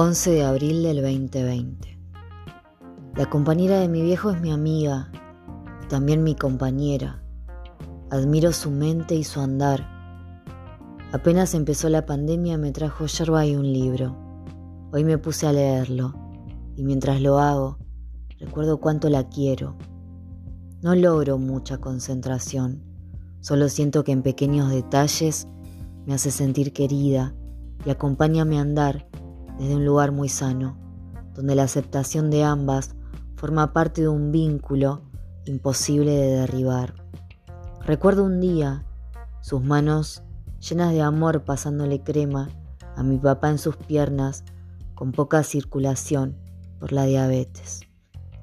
11 de abril del 2020. La compañera de mi viejo es mi amiga y también mi compañera. Admiro su mente y su andar. Apenas empezó la pandemia me trajo yerba y un libro. Hoy me puse a leerlo y mientras lo hago recuerdo cuánto la quiero. No logro mucha concentración, solo siento que en pequeños detalles me hace sentir querida y acompaña mi andar desde un lugar muy sano, donde la aceptación de ambas forma parte de un vínculo imposible de derribar. Recuerdo un día sus manos llenas de amor pasándole crema a mi papá en sus piernas con poca circulación por la diabetes.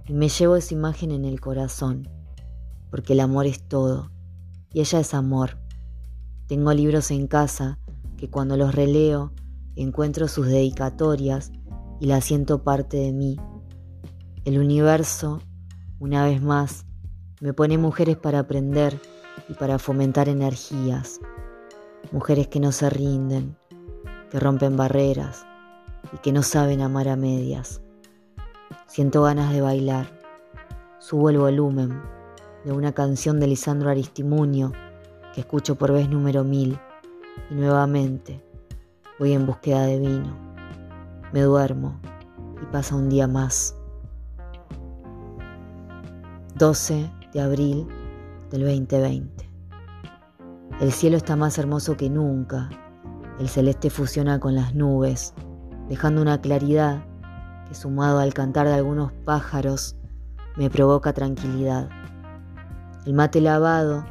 Y me llevo esa imagen en el corazón, porque el amor es todo, y ella es amor. Tengo libros en casa que cuando los releo encuentro sus dedicatorias y la siento parte de mí. El universo, una vez más, me pone mujeres para aprender y para fomentar energías. Mujeres que no se rinden, que rompen barreras y que no saben amar a medias. Siento ganas de bailar. Subo el volumen de una canción de Lisandro Aristimuño que escucho por vez número mil y nuevamente Voy en búsqueda de vino. Me duermo y pasa un día más. 12 de abril del 2020. El cielo está más hermoso que nunca. El celeste fusiona con las nubes, dejando una claridad que sumado al cantar de algunos pájaros me provoca tranquilidad. El mate lavado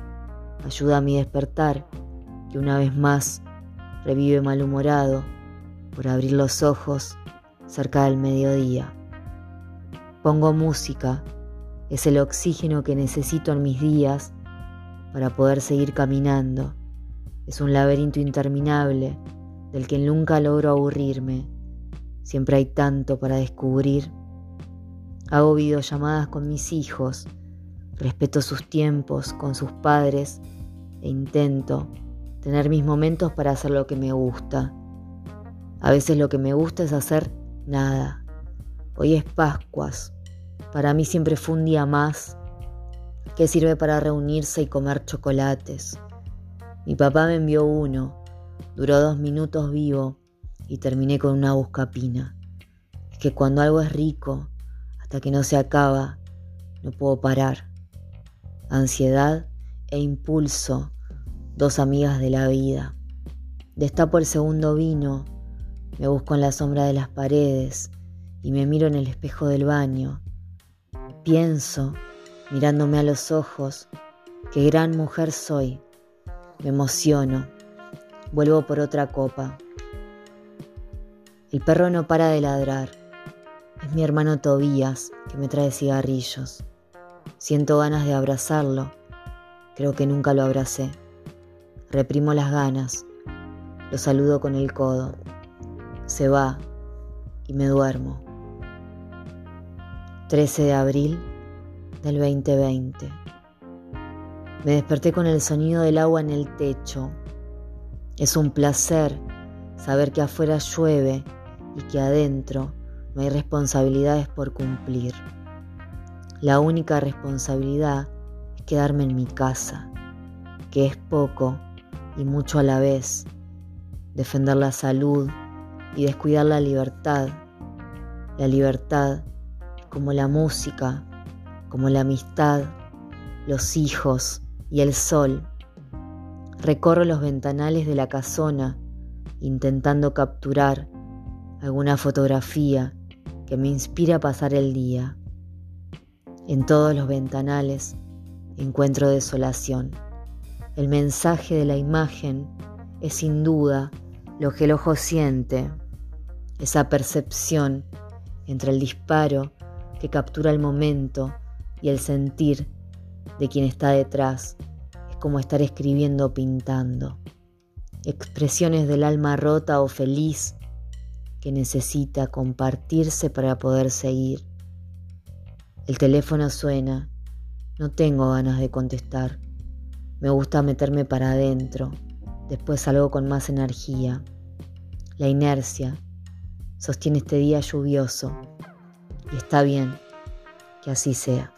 ayuda a mi despertar, que una vez más revive malhumorado por abrir los ojos cerca del mediodía. Pongo música, es el oxígeno que necesito en mis días para poder seguir caminando. Es un laberinto interminable del que nunca logro aburrirme. Siempre hay tanto para descubrir. Hago videollamadas con mis hijos, respeto sus tiempos con sus padres e intento tener mis momentos para hacer lo que me gusta. A veces lo que me gusta es hacer nada. Hoy es Pascuas. Para mí siempre fue un día más que sirve para reunirse y comer chocolates. Mi papá me envió uno. Duró dos minutos vivo y terminé con una buscapina. Es que cuando algo es rico, hasta que no se acaba, no puedo parar. Ansiedad e impulso dos amigas de la vida. Destapo el segundo vino, me busco en la sombra de las paredes y me miro en el espejo del baño. Pienso, mirándome a los ojos, qué gran mujer soy. Me emociono. Vuelvo por otra copa. El perro no para de ladrar. Es mi hermano Tobías que me trae cigarrillos. Siento ganas de abrazarlo. Creo que nunca lo abracé. Reprimo las ganas. Lo saludo con el codo. Se va y me duermo. 13 de abril del 2020. Me desperté con el sonido del agua en el techo. Es un placer saber que afuera llueve y que adentro no hay responsabilidades por cumplir. La única responsabilidad es quedarme en mi casa, que es poco y mucho a la vez, defender la salud y descuidar la libertad. La libertad como la música, como la amistad, los hijos y el sol. Recorro los ventanales de la casona intentando capturar alguna fotografía que me inspira a pasar el día. En todos los ventanales encuentro desolación. El mensaje de la imagen es sin duda lo que el ojo siente, esa percepción entre el disparo que captura el momento y el sentir de quien está detrás. Es como estar escribiendo o pintando. Expresiones del alma rota o feliz que necesita compartirse para poder seguir. El teléfono suena. No tengo ganas de contestar. Me gusta meterme para adentro, después salgo con más energía. La inercia sostiene este día lluvioso y está bien que así sea.